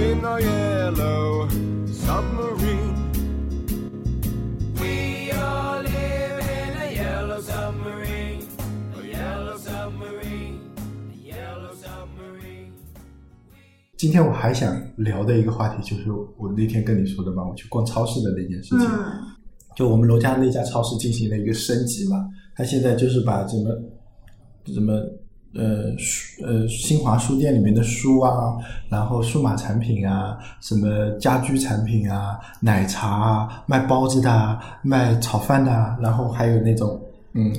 Waves in our yellow submarine. We all live in a yellow submarine, a yellow submarine, a yellow submarine. 今天我还想聊的一个话题，就是我那天跟你说的嘛，我去逛超市的那件事情。嗯就我们楼下那家超市进行了一个升级嘛，它现在就是把什么什么呃书呃新华书店里面的书啊，然后数码产品啊，什么家居产品啊，奶茶啊，卖包子的啊，卖炒饭的啊，然后还有那种嗯。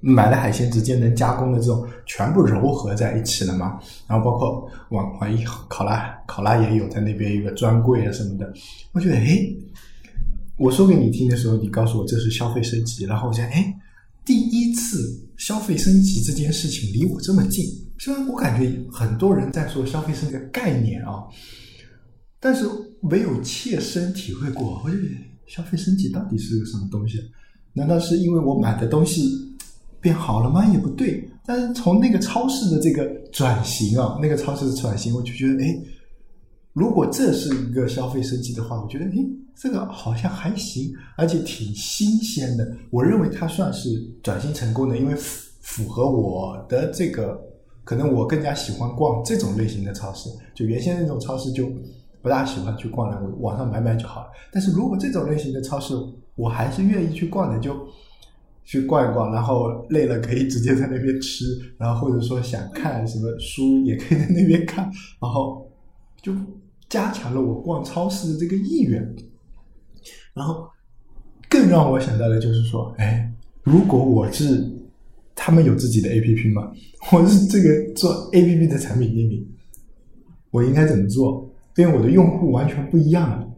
买了海鲜直接能加工的这种，全部糅合在一起了嘛。然后包括网网易考拉，考拉也有在那边一个专柜啊什么的。我觉得，诶，我说给你听的时候，你告诉我这是消费升级，然后我想，哎，第一次消费升级这件事情离我这么近。虽然我感觉很多人在说消费升级的概念啊，但是没有切身体会过。我觉得消费升级到底是个什么东西？难道是因为我买的东西变好了吗？也不对。但是从那个超市的这个转型啊，那个超市的转型，我就觉得，哎，如果这是一个消费升级的话，我觉得，诶，这个好像还行，而且挺新鲜的。我认为它算是转型成功的，因为符符合我的这个，可能我更加喜欢逛这种类型的超市。就原先那种超市就不大喜欢去逛了，我网上买买就好了。但是如果这种类型的超市，我还是愿意去逛的，就去逛一逛，然后累了可以直接在那边吃，然后或者说想看什么书也可以在那边看，然后就加强了我逛超市的这个意愿。然后更让我想到的就是说，哎，如果我是他们有自己的 APP 嘛，我是这个做 APP 的产品经理，我应该怎么做？因为我的用户完全不一样了，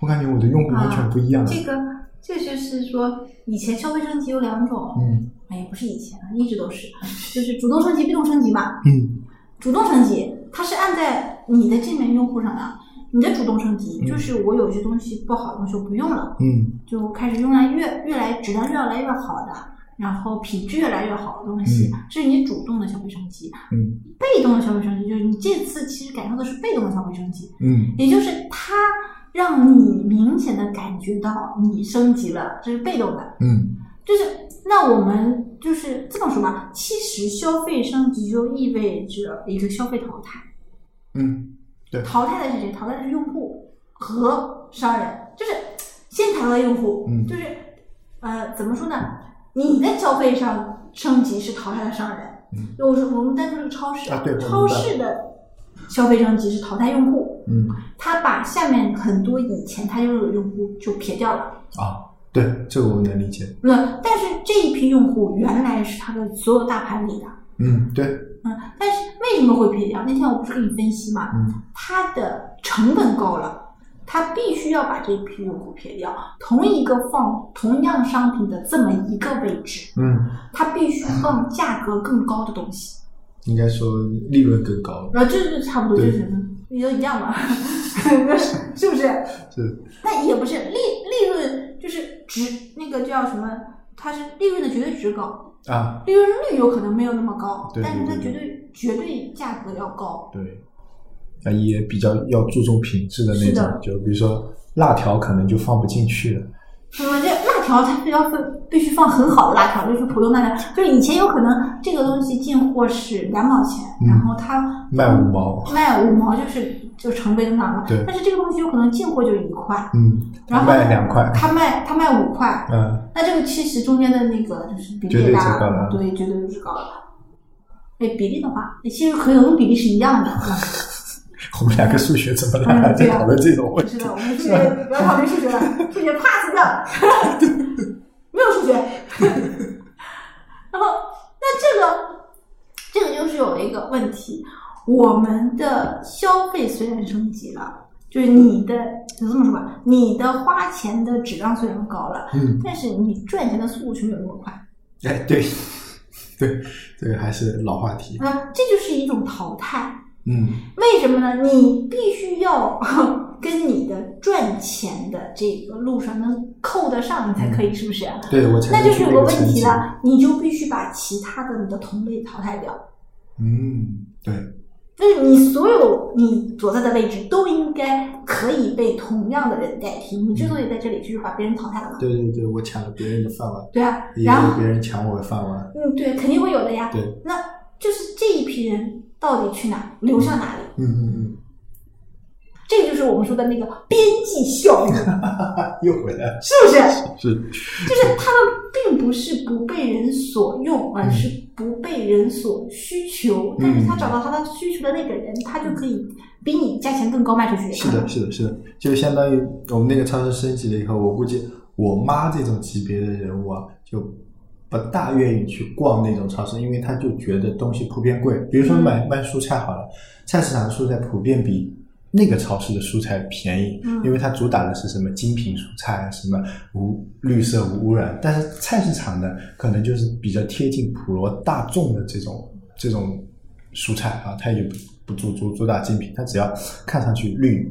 我感觉我的用户完全不一样了。这个这个就是说，以前消费升级有两种，嗯哎，不是以前，一直都是，就是主动升级、被动升级嘛。嗯主动升级，它是按在你的界面用户上的。你的主动升级嗯就是我有些东西不好的东西我不用了，嗯就开始用来越越来质量越来越好的，然后品质越来越好的东西，嗯这是你主动的消费升级。嗯被动的消费升级就是你这次其实感受的是被动的消费升级，嗯也就是它让你明显的感觉到你升级了，这是被动的。嗯就是那我们就是这么说吧，其实消费升级就意味着一个消费淘汰，嗯，对，淘汰的是谁？淘汰的是用户和商人，就是先淘汰用户，嗯就是呃怎么说呢？你的消费上升级是淘汰了商人，嗯我说我们单说这个超市，啊对超市的消费升级是淘汰用户，嗯他把下面很多以前他拥有的用户就撇掉了。啊，对，这个我能理解。那但是这一批用户原来是他的所有大盘里的，嗯，对，嗯，但是为什么会撇掉？那天我不是跟你分析嘛，嗯它的成本高了，他必须要把这批用户撇掉。同一个放同样商品的这么一个位置，嗯，他必须放价格更高的东西，应该说利润更高。然后这就差不多就是你都一样嘛，是不是？是，那也不是利利润就是值那个叫什么？它是利润的绝对值高，啊，利润率有可能没有那么高，对但是它绝对绝对价格要高。对，那也比较要注重品质的那种，就比如说辣条可能就放不进去了。那么这辣条它是要分必须放很好的辣条，就是普通辣条。就是以前有可能这个东西进货是两毛钱，嗯然后它卖五毛卖五毛就是就成倍增长了。对但是这个东西有可能进货就一块，嗯，然后卖两块，它卖它卖五块，嗯，那这个其实中间的那个就是比例大对，绝对是高了。哎，比例的话，其实可能比例是一样的。我们两个数学怎么了？在讨论这种问题是？的，我们数学不要讨论数学了，数学 pass 掉，没有数学。然后，那这个这个就是有一个问题，我们的消费虽然升级了，就是你的就这么说吧，你的花钱的质量虽然高了，嗯，但是你赚钱的速度却没有那么快。哎，对，对，这个还是老话题。啊，这就是一种淘汰。嗯为什么呢？你必须要 跟你的赚钱的这个路上能扣得上，你才可以，是不是？对我才那就是有个问。题了，你就必须把其他的你的同类淘汰掉。嗯，对，就是你所有你所在的位置都应该可以被同样的人代替。你之所以在这里，就是把别人淘汰了嘛。对对对，我抢了别人的饭碗，对啊，然后别人抢我的饭碗。嗯，对，肯定会有的呀。对，那就是这一批人到底去哪，流向哪里？嗯嗯嗯这个就是我们说的那个边际效应，又回来了，是不是？是，就是他们并不是不被人所用，而是不被人所需求。但是他找到他的需求的那个人，他就可以比你价钱更高卖出去。是的，是的，是的，就相当于我们那个超市升级了以后，我估计我妈这种级别的人物啊，就不大愿意去逛那种超市，因为他就觉得东西普遍贵。比如说买卖蔬菜好了，菜市场的蔬菜普遍比那个超市的蔬菜便宜，嗯因为它主打的是什么精品蔬菜，什么无绿色无污染。但是菜市场呢，可能就是比较贴近普罗大众的这种这种蔬菜啊，它也不不主主主打精品，它只要看上去绿。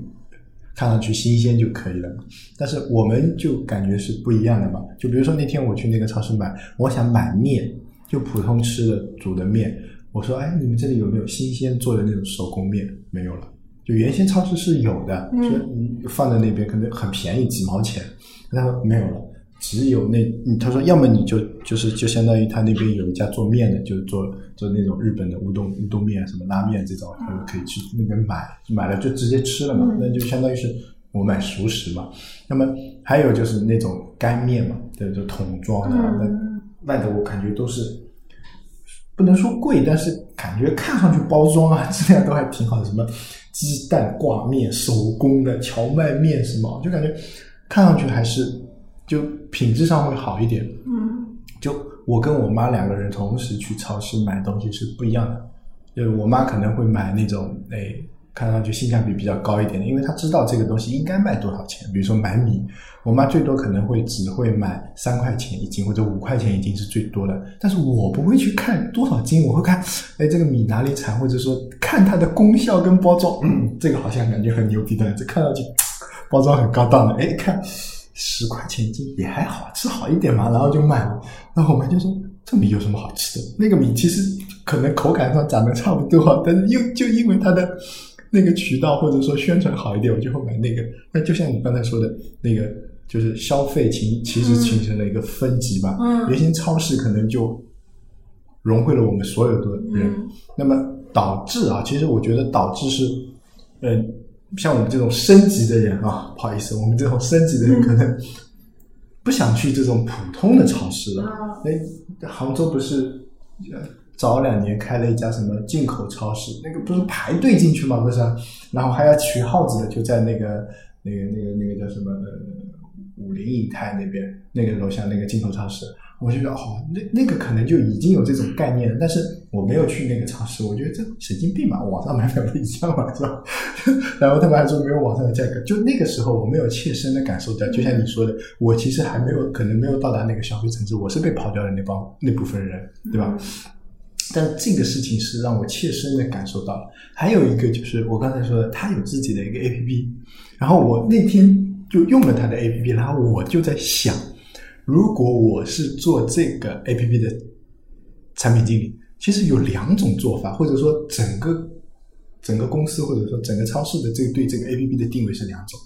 看上去新鲜就可以了嘛，但是我们就感觉是不一样的嘛。就比如说那天我去那个超市买，我想买面，就普通吃的煮的面。我说，哎，你们这里有没有新鲜做的那种手工面？没有了。就原先超市是有的，嗯就你放在那边可能很便宜，几毛钱。他说没有了，只有那，嗯他说要么你就就是就相当于他那边有一家做面的，就是做做那种日本的乌冬乌冬面、什么拉面这种，他们可以去那边买，买了就直接吃了嘛，嗯那就相当于是我买熟食嘛。那么还有就是那种干面嘛，对，就桶装的，嗯那卖的我感觉都是不能说贵，但是感觉看上去包装啊 质量都还挺好的，什么鸡蛋挂面、手工的荞麦面什么，就感觉看上去还是就品质上会好一点。嗯就我跟我妈两个人同时去超市买东西是不一样的，就是我妈可能会买那种哎看上去性价比比较高一点的，因为她知道这个东西应该卖多少钱。比如说买米，我妈最多可能会只会买三块钱一斤或者五块钱一斤是最多的，但是我不会去看多少斤，我会看哎这个米哪里产，或者说看它的功效跟包装，嗯，这个好像感觉很牛逼的，这看上去包装很高档的，哎看。十块钱一斤也还好，吃好一点嘛，然后就买了。然后我妈就说：“这米有什么好吃的？那个米其实可能口感上长得差不多，但是又就因为它的那个渠道或者说宣传好一点，我就会买那个。那就像你刚才说的那个，就是消费形其实形成了一个分级吧。嗯原先超市可能就融汇了我们所有的人，嗯那么导致啊，其实我觉得导致是，呃，像我们这种升级的人啊，不好意思，我们这种升级的人可能不想去这种普通的超市了。哎、嗯杭州不是呃早两年开了一家什么进口超市，那个不是排队进去吗？不是啊、然后还要取号子的，就在那个那个那个那个叫什么呃武林影泰那边那个楼下那个进口超市。我就觉得哦，那那个可能就已经有这种概念了，但是我没有去那个超市，我觉得这神经病嘛，网上买买不一样嘛，是吧？然后他们还说没有网上的价格，就那个时候我没有切身的感受到，就像你说的，我其实还没有可能没有到达那个消费层次，我是被跑掉的那帮那部分人，对吧？但这个事情是让我切身的感受到了。还有一个就是我刚才说的，他有自己的一个 A P P，然后我那天就用了他的 A P P，然后我就在想，如果我是做这个 A P P 的产品经理，其实有两种做法，或者说整个整个公司或者说整个超市的这对这个 A P P 的定位是两种。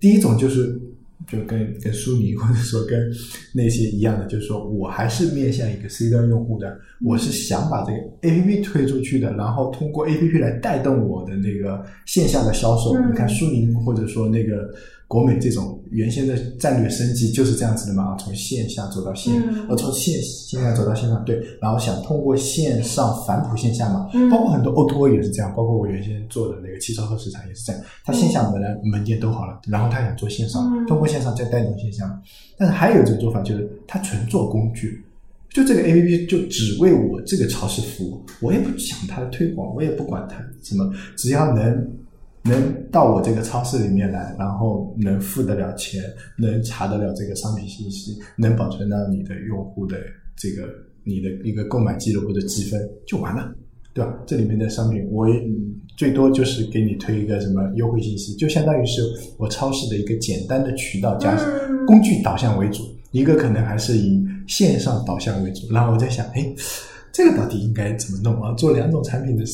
第一种就是就跟跟苏宁或者说跟那些一样的，就是说我还是面向一个 C 端用户的，我是想把这个 A P P 推出去的，然后通过 A P P 来带动我的那个线下的销售。嗯你看苏宁或者说那个国美这种原先的战略升级就是这样子的嘛，从线下走到线，嗯。呃，从线线下走到线上，对，然后想通过线上反哺线下嘛，嗯。包括很多 O to O 也是这样，包括我原先做的那个汽车后市场也是这样，他线下门来门店都好了，然后他想做线上，嗯。通过线上再带动线下，但是还有一种做法就是他纯做工具。就这个 A P P 就只为我这个超市服务，我也不想它的推广，我也不管它什么，只要能能到我这个超市里面来，然后能付得了钱，能查得了这个商品信息，能保存到你的用户的这个你的一个购买记录或者积分就完了。对吧？这里面的商品，我也最多就是给你推一个什么优惠信息，就相当于是我超市的一个简单的渠道加工具导向为主，一个可能还是以线上导向为主。然后我在想，哎，这个到底应该怎么弄啊？做两种产品的，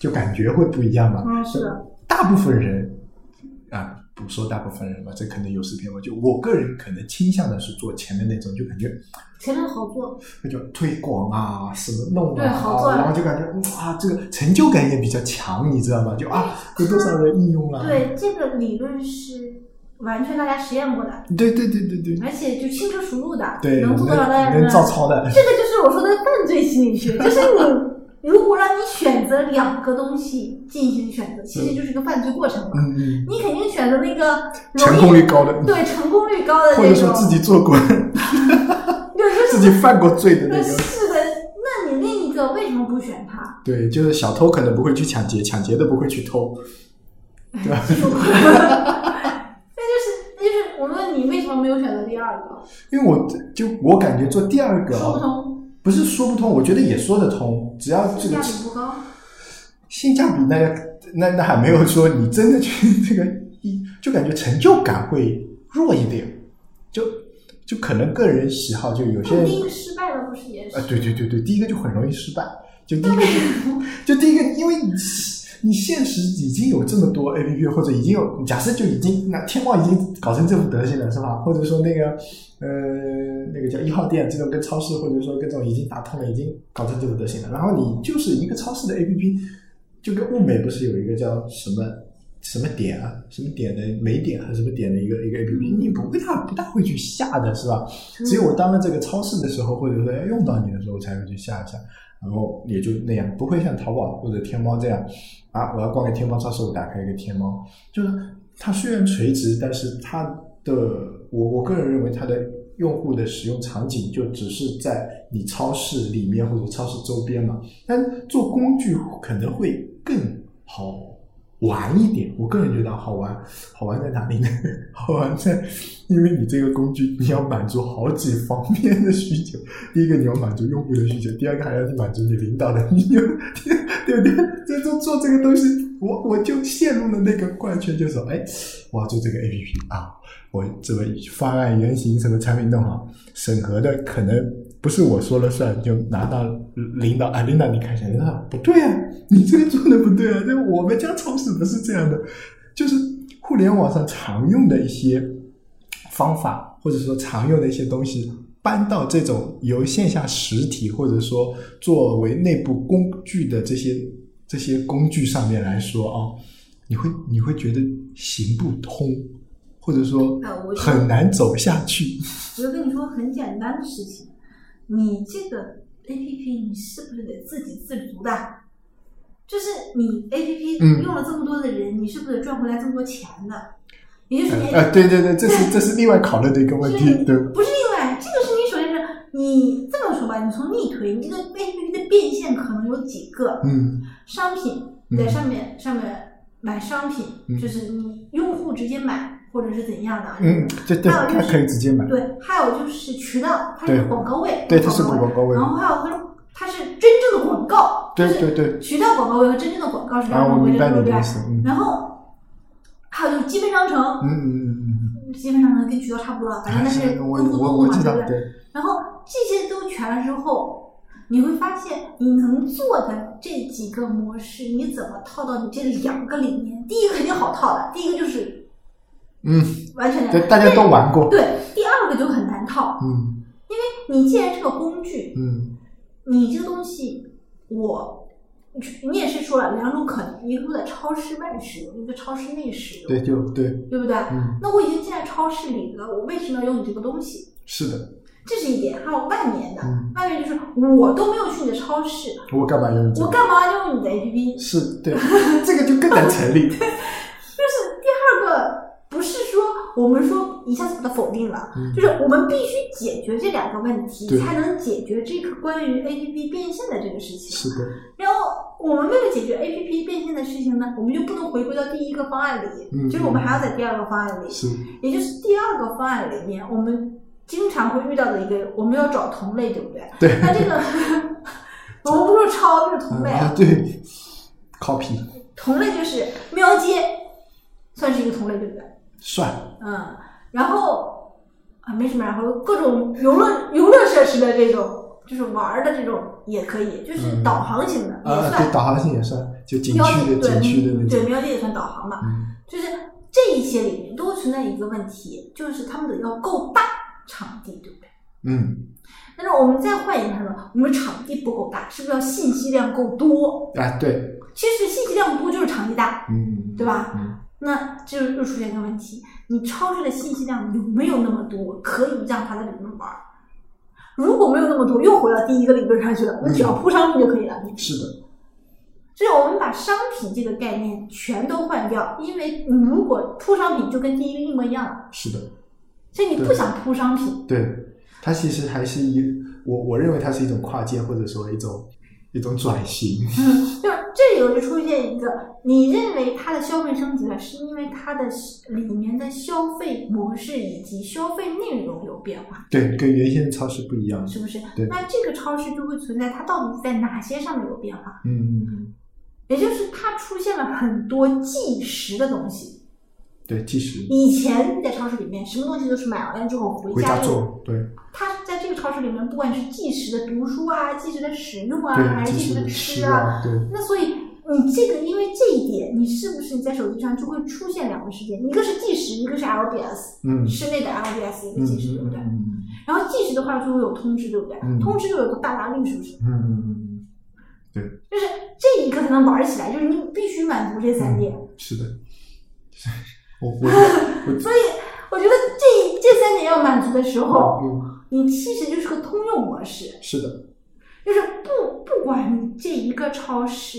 就感觉会不一样嘛。嗯，是的，大部分人啊，不说大部分人吧，这可能有失偏颇。就我个人可能倾向的是做前面那种，就感觉前面好做，那叫推广啊，什么弄对啊，好做然后就感觉嗯啊，这个成就感也比较强，你知道吗？就啊，有多少人应用了？对这个理论是完全大家实验过的，对对对对对而且就轻车熟路的，对，能做多少大家能能照抄的，这个就是我说的犯罪心理学，就是你如果让你选择两个东西进行选择，其实就是一个犯罪过程嘛。嗯嗯，你肯定选择那个成功率高的，对成功率高的或那种，者说自己做过、对，就是自己犯过罪的那个，是的。那你另一个为什么不选它？对，就是小偷可能不会去抢劫，抢劫的不会去偷，对吧？那就是那就是我问你为什么没有选择第二个？因为我就我感觉做第二个说不啊，通，不是说不通，我觉得也说得通，只要这个性价比不高。性价比那那那还没有说你真的去这个一，就感觉成就感会弱一点，就就可能个人喜好，就有些人第一个失败了不是也是？啊，对对对对，第一个就很容易失败，就第一个就就第一个，因为你你现实已经有这么多 A P P，或者已经有假设就已经那天猫已经搞成这副德行了，是吧？或者说那个呃那个叫一号店这种跟超市或者说跟这种已经打通了，已经搞成这副德行了，然后你就是一个超市的 A P P，就跟物美不是有一个叫什么？什么点啊，什么点的美点还是什么点的一个一个 A P P，你不会大不大会去下的是吧？只有我当了这个超市的时候，或者说要用到你的时候，才会去下一下，然后也就那样，不会像淘宝或者天猫这样啊，我要逛个天猫超市，我打开一个天猫，就是它虽然垂直，但是它的我我个人认为它的用户的使用场景就只是在你超市里面或者超市周边嘛，但做工具可能会更好。玩一点，我个人觉得好玩，好玩在哪里呢？好玩在，因为你这个工具你要满足好几方面的需求。第一个你要满足用户的需求，第二个还要去满足你领导的需求，对不对？在做做这个东西，我我就陷入了那个怪圈，就说，哎，我要做这个 A P P 啊，我怎么方案原型什么产品弄好，审核的可能不是我说了算，就拿到领导啊，领导你看一下，领导不对啊，你这个做的不对啊，这我们家超市不是这样的，就是互联网上常用的一些方法，或者说常用的一些东西，搬到这种由线下实体或者说作为内部工具的这些这些工具上面来说啊，你会你会觉得行不通，或者说很难走下去。我就跟你说很简单的事情，你这个 A P P 你是不是得自给自足的？就是你 A P P 嗯用了这么多的人，你是不是得赚回来这么多钱的？也就是你，呃，对对对，这是这是另外考虑的一个问题，对。不是另外，这个是你首先是你这么说吧，你从逆推，你这个 A P P 的变现可能有几个嗯商品在上面、上面买商品，嗯。就是你用户直接买或者是怎样的，嗯，对对，还有就是可以直接买，对，还有就是渠道，它是广告位，对，它是广告位然，后还有它它是真正的广告，对就是对对，渠道广告位和真正的广告是两种位置，明白对不对然后还有就是积分商城，嗯嗯嗯嗯积分商城跟渠道差不多反正那是我跟互我动嘛，对不？对，然后这些都全了之后，你会发现你能做的这几个模式，你怎么套到你这两个里面？第一个肯定好套的，第一个就是嗯，完全对，大家都玩过，对，第二个就很难套。嗯因为你既然是个工具，嗯你这个东西，我你也是说了两种可能，一个在超市外使用，一个超市内使用，对，就对，对不对？嗯，那我已经进在超市里了，我为什么要用你这个东西？是的，这是一点。还有外面的，嗯外面就是我都没有去你的超市，我干嘛用？我干嘛要用你的 APP？是对，这个就更难成立，就是第二个，不是说我们说一下子把它否定了，嗯就是我们必须解决这两个问题，才能解决这个关于 A P P 变现的这个事情。是的，然后我们为了解决 A P P 变现的事情呢，我们就不能回归到第一个方案里，嗯就是我们还要在第二个方案里，是也就是第二个方案里面，我们经常会遇到的一个，我们要找同类，对不对？对。那这个 我们不是抄，就是同类啊，对，copy。同类就是喵街，算是一个同类，对不对？算，嗯，然后啊没什么，然后各种游乐游乐设施的这种，就是玩儿的这种也可以，就是嗯。导航型的、啊，也算。对，导航型也算，就景喵区的对景区的那对种，喵街也算导航嘛，嗯。就是这一些里面都存在一个问题，就是他们的要够大场地，对不对？嗯但是我们再换一个判断，我们场地不够大，是不是要信息量够多？啊，对，其实信息量多就是场地大，嗯，对吧？嗯那就又出现一个问题，你超市的信息量有没有那么多，可以让他在里面玩？如果没有那么多，又回到第一个理论上去了，你只要铺商品就可以了。是的，所以我们把商品这个概念全都换掉，因为你如果铺商品就跟第一个一模一样了，是的，所以你不想铺商品，对，它其实还是一，我我认为它是一种跨界，或者说一种一种转型，嗯，就是这里头就出现一个，你认为它的消费升级了，是因为它的里面的消费模式以及消费内容有变化，对，跟原先的超市不一样，是不是？对。那这个超市就会存在它到底在哪些上面有变化，嗯嗯嗯，也就是它出现了很多即时的东西。对，计时以前你在超市里面，什么东西都是买完了之后回回家做，对它在这个超市里面，不管是计时的读书啊、计时的使用啊，还，是计时的即时的吃吃啊，啊，对，那所以你这个因为这一点，你是不是你在手机上就会出现两个事件，一个是计时，一个是 LBS，嗯室内的 LBS 一嗯个计时，对不对？嗯然后计时的话就会有通知，对不对？嗯通知就有个大拉率，是不是？嗯嗯嗯，对，就是这一个才能玩起来，就是你必须满足这三点。是的，我我 我所以我觉得这这三点要满足的时候，嗯，你其实就是个通用模式，是的，就是不不管你这一个超市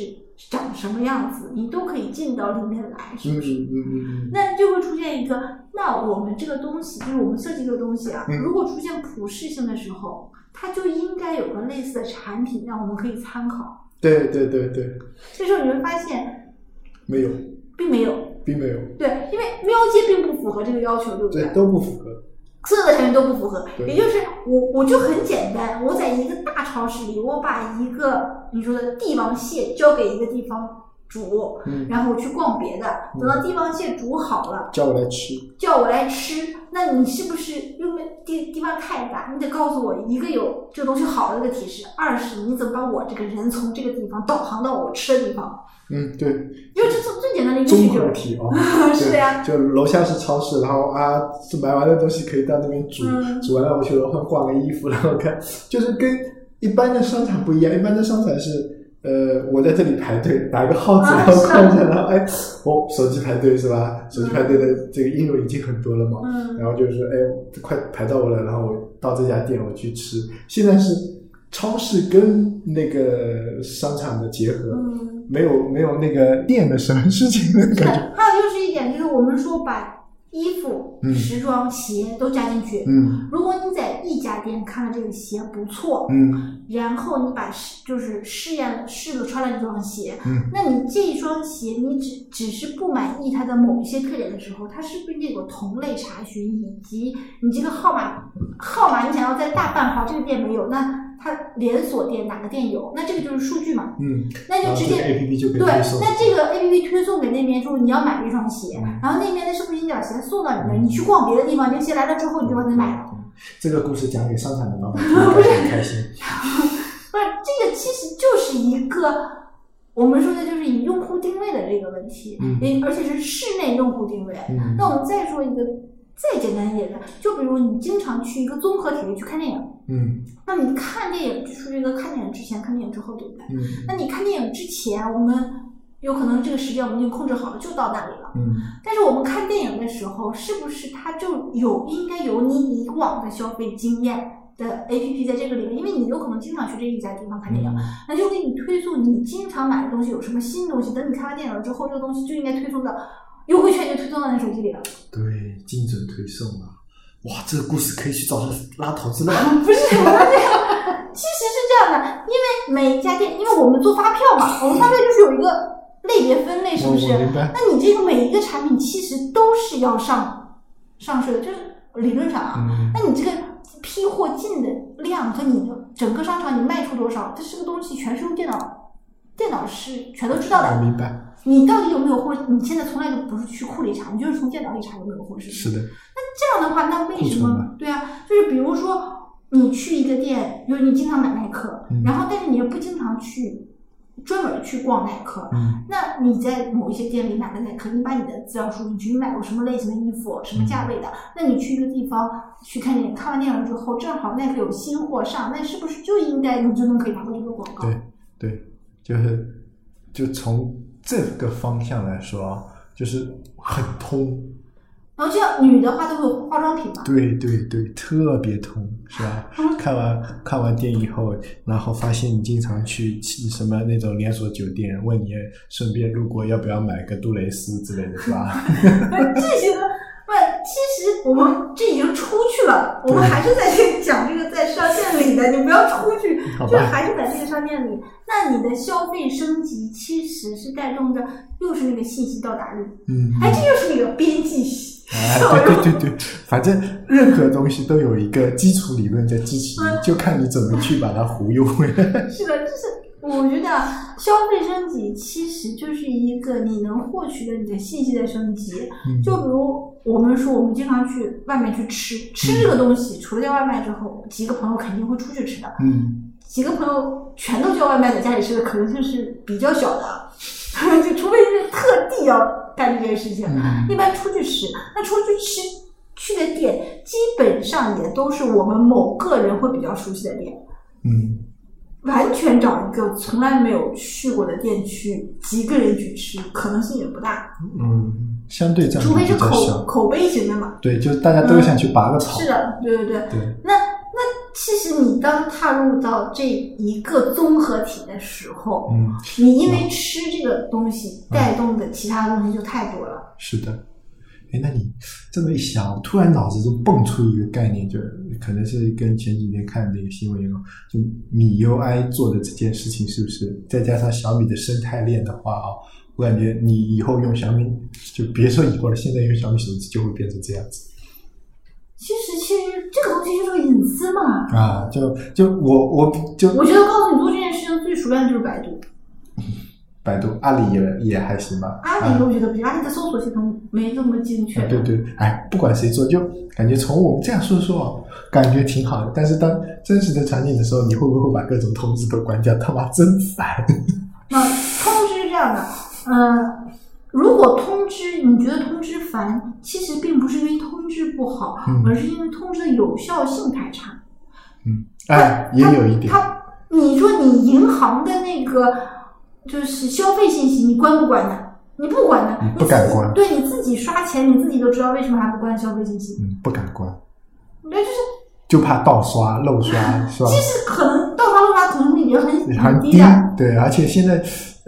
长什么样子，你都可以进到里面来，是嗯不是？嗯嗯嗯那就会出现一个，那我们这个东西，就是我们设计这个东西啊，嗯如果出现普适性的时候，它就应该有个类似的产品让我们可以参考。对对对对，这时候你会发现，没有，并没有，并没有，对，因为喵街并不符合这个要求，对不对，对都不符合，所有的产品都不符合，也就是我我就很简单，我在一个大超市里，我把一个你说的帝王蟹交给一个地方煮，嗯，然后我去逛别的，等到帝王蟹煮好了，叫我来吃，叫我来吃，那你是不是因为地地方太大，你得告诉我一个有这个东西好的一个提示，二是你怎么把我这个人从这个地方导航到我吃的地方，嗯，对，因为这是最简单的一个综需求。合体哦，是的呀就楼下是超市，然后啊，是买完的东西可以到那边煮，嗯煮完了我去楼上挂个衣服，然后看，就是跟一般的商场不一样，一般的商场是。呃，我在这里排队，打一个号子，然后看一下，然后哎，我手机排队是吧？手机排队的这个应用已经很多了嘛，嗯然后就是说，哎，快排到我了，然后我到这家店我去吃。现在是超市跟那个商场的结合，嗯，没有没有那个店的什么事情的，感觉。还有就是一点，就是我们说把衣服、嗯。时装、鞋都加进去。嗯。如果你在一家店看了这个鞋不错，嗯。然后你把试就是试验了试了穿了这双鞋，嗯。那你这一双鞋你只只是不满意它的某一些特点的时候，它是不是得有同类查询，以及你这个号码号码你想要在大半号这个店没有，那它连锁店哪个店有，那这个就是数据嘛，嗯，那就直接 A P P 就可以对。那这个 A P P 推送给那边，就是你要买这双鞋，嗯然后那边的是不是已经把鞋送到你那儿？你去逛别的地方，这个鞋来了之后，你就把它买了。这个故事讲给商场的老板听，应该很开心。不是，这个其实就是一个我们说的就是以用户定位的这个问题，嗯也而且是室内用户定位。嗯那我们再说一个再简单一点的，就比如你经常去一个综合体育去看电影，嗯那你看电影就属于一个看电影之前、看电影之后，对不对？嗯那你看电影之前，我们有可能这个时间我们已经控制好了，就到那里了。嗯但是我们看电影的时候，是不是它就有应该有你以往的消费经验的 A P P 在这个里面？因为你有可能经常去这一家地方看电影，那就给你推送你经常买的东西有什么新东西。等你看完电影了之后，这个东西就应该推送到优惠券就推送到你手机里了。对，精准推送啊。哇，这个故事可以去找他拉投资的吧？不是，我们这个其实是这样的，因为每一家店，因为我们做发票嘛，我们发票就是有一个类别分类，是不是？那你这个每一个产品其实都是要上上税的，就是理论上啊。嗯，那你这个批货进的量和你的整个商场你卖出多少，这是个东西全是用电脑，电脑是全都知道我的。明白。你到底有没有货？你现在从来都不是去库里查，你就是从电脑里查有没有货，是？的。那，这样的话，那为什么？对啊，就是比如说你去一个店，就是你经常买耐克，嗯然后但是你又不经常去专门去逛耐克，嗯那你在某一些店里买了耐克，你把你的资料输进去，你买过什么类型的衣服，什么价位的？那你去一个地方去看电影，看完电影之后，正好耐克有新货上，那是不是就应该你就能可以拿到这个广告？对对，就是就从这个方向来说啊，就是很通。然后像女的话都会有化妆品嘛，对对对，特别通，是吧？嗯看完看完电影以后，然后发现你经常去去什么那种连锁酒店，问你顺便路过要不要买个杜蕾斯之类的，是吧？这些呢，不，其实我们这已经了，我们还是在这讲这个在商店里的，你不要出去，就是还是在这个商店里。那你的消费升级其实是带动着，又是那个信息到达率，嗯，哎，这就是那个边际哎，效用。对对对对，反正任何东西都有一个基础理论在支持就看你怎么去把它忽悠回来。是的，就是我觉得啊消费升级其实就是一个你能获取的你的信息的升级。嗯就比如我们说，我们经常去外面去吃，吃这个东西，除了叫外卖之后，几个朋友肯定会出去吃的。嗯，几个朋友全都叫外卖，在家里吃的可能性是比较小的，就除非是特地要干这件事情。嗯一般出去吃，那出去吃去的店，基本上也都是我们某个人会比较熟悉的店。嗯，完全找一个从来没有去过的店去几个人去吃，可能性也不大，嗯，相对除非是口。口碑型的嘛。对，就是大家都想去拔个草。是的，对对对。对，那那其实你当踏入到这一个综合体的时候，嗯，你因为吃这个东西带动的其他东西就太多了。是的。哎，那你这么一想，我突然脑子就蹦出一个概念，就可能是跟前几天看那个新闻一样，就米 UI 做的这件事情，是不是再加上小米的生态链的话啊，我感觉你以后用小米，就别说以后了，现在用小米手机就会变成这样子其实，其实这个东西就是个隐私嘛。啊！就就我我就我觉得告诉你做这件事情最熟练的就是百度，百度、阿里也也还行吧。阿啊里我觉得不行，阿里的搜索系统没那么精确。啊，对对，哎，不管谁做，就感觉从我们这样说说啊，感觉挺好的。但是当真实的场景的时候，你会不会把各种通知都关掉？他妈真烦！那通知是这样的，嗯、如果通知你觉得通知烦，其实并不是因为通知不好，嗯而是因为通知的有效性太差。嗯，哎，也有一点，他，你说你银行的那个就是消费信息，你关不关呢？你不管的，嗯你不敢关对你自己刷钱，你自己都知道为什么还不关消费信息。嗯，不敢关，对，就是就怕盗刷、漏刷，是吧？其实可能盗刷漏刷可能性已经很很低很低的。，对，而且现在，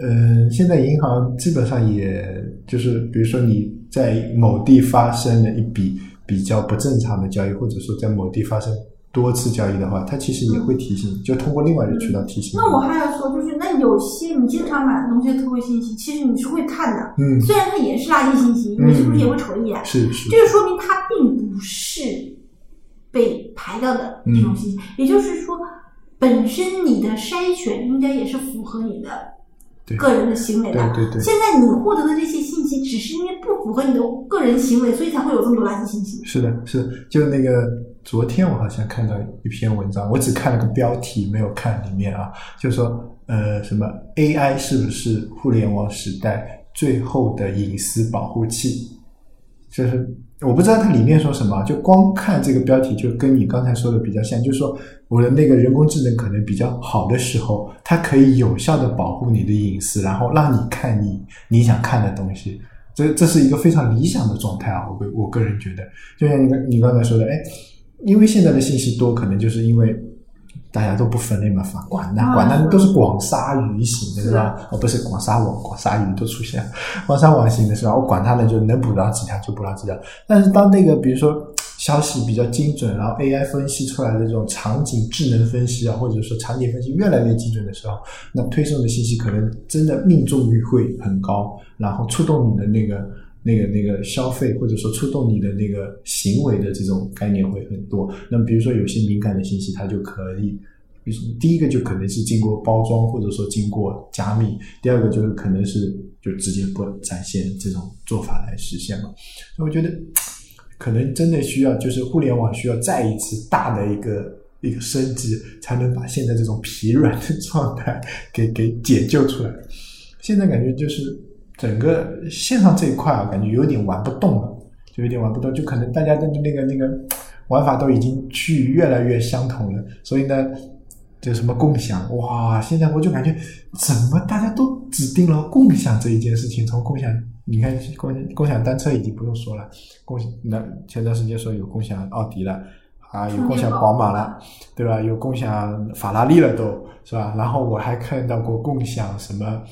呃，现在银行基本上也就是，比如说你在某地发生了一笔比较不正常的交易，或者说在某地发生多次交易的话，它其实也会提醒，就通过另外一个渠道提醒。那我还要说，就是那有些你经常买的东西的特惠信息，其实你是会看的，嗯，虽然它也是垃圾信息，嗯。你是不是也会瞅一眼？是是。这，就说明它并不是被排掉的这种信息，也就是说，本身你的筛选应该也是符合你的个人的行为的。对对对。现在你获得的这些信息，只是因为不符合你的个人行为，所以才会有这么多垃圾信息。是的，是的。就那个昨天我好像看到一篇文章，我只看了个标题，没有看里面啊，就是说呃什么 AI 是不是互联网时代最后的隐私保护器？就是我不知道它里面说什么，就光看这个标题就跟你刚才说的比较像，就是说我的那个人工智能可能比较好的时候，它可以有效的保护你的隐私，然后让你看你你想看的东西。这这是一个非常理想的状态啊，我个我个人觉得，就像你你刚才说的，哎，因为现在的信息多，可能就是因为大家都不分类嘛，反管那啊管那都是广撒鱼型的是吧？哦，不是广撒网，广撒鱼都出现了，广撒网型的是吧？我管它呢就能捕到几条就捕到几条，但是当那个比如说消息比较精准，然后 AI 分析出来的这种场景智能分析啊，或者说场景分析越来越精准的时候，那推送的信息可能真的命中率会很高，然后触动你的那个。那个那个消费或者说触动你的那个行为的这种概念会很多。那么比如说有些敏感的信息，它就可以，比如说第一个就可能是经过包装或者说经过加密，第二个就是可能是就直接不展现这种做法来实现嘛。所以我觉得可能真的需要就是互联网需要再一次大的一个一个升级，才能把现在这种疲软的状态给给解救出来。现在感觉就是。整个线上这一块啊，感觉有点玩不动了，就有点玩不动，就可能大家的那个那个玩法都已经趋于越来越相同了，所以呢，就什么共享，哇，现在我就感觉怎么大家都指定了共享这一件事情，从共享，你看共共享单车已经不用说了，共享那前段时间说有共享奥迪了。啊，有共享宝马了，对吧？有共享法拉利了，都是吧？然后我还看到过共享什么。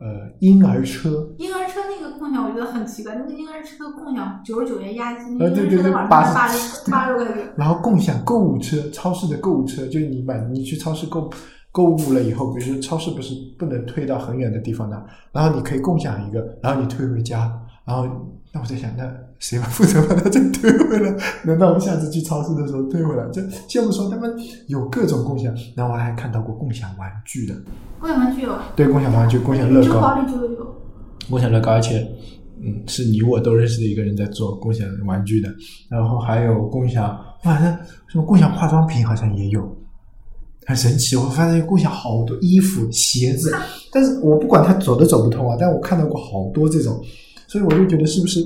呃，婴儿车，婴儿车那个共享我觉得很奇怪，那个婴儿车共享九十九元押金，呃，对对对，八八八十块钱。然后共享购物车，超市的购物车，就是你买你去超市购购物了以后，比如说超市不是不能推到很远的地方的，然后你可以共享一个，然后你推回家，然后那我在想，那谁负责把它再退回来？难道我们下次去超市的时候退回来？这先不说他们有各种共享，然后我还看到过共享玩具的。共享玩具有，对，共享玩具，共享乐高，淘宝里就有。共享乐高，而且，嗯，是你我都认识的一个人在做共享玩具的，然后还有共享，反正什么共享化妆品好像也有，很神奇。我发现共享好多衣服、鞋子，但是我不管它走都走不通啊，但我看到过好多这种，所以我就觉得是不是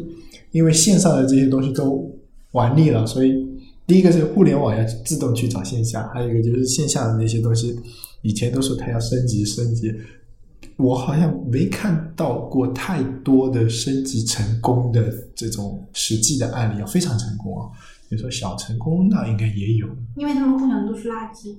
因为线上的这些东西都玩腻了，所以第一个是互联网要自动去找线下，还有一个就是线下的那些东西。以前都说它要升级升级，我好像没看到过太多的升级成功的这种实际的案例，要非常成功啊。比如说小成功那应该也有，因为他们共享的都是垃圾。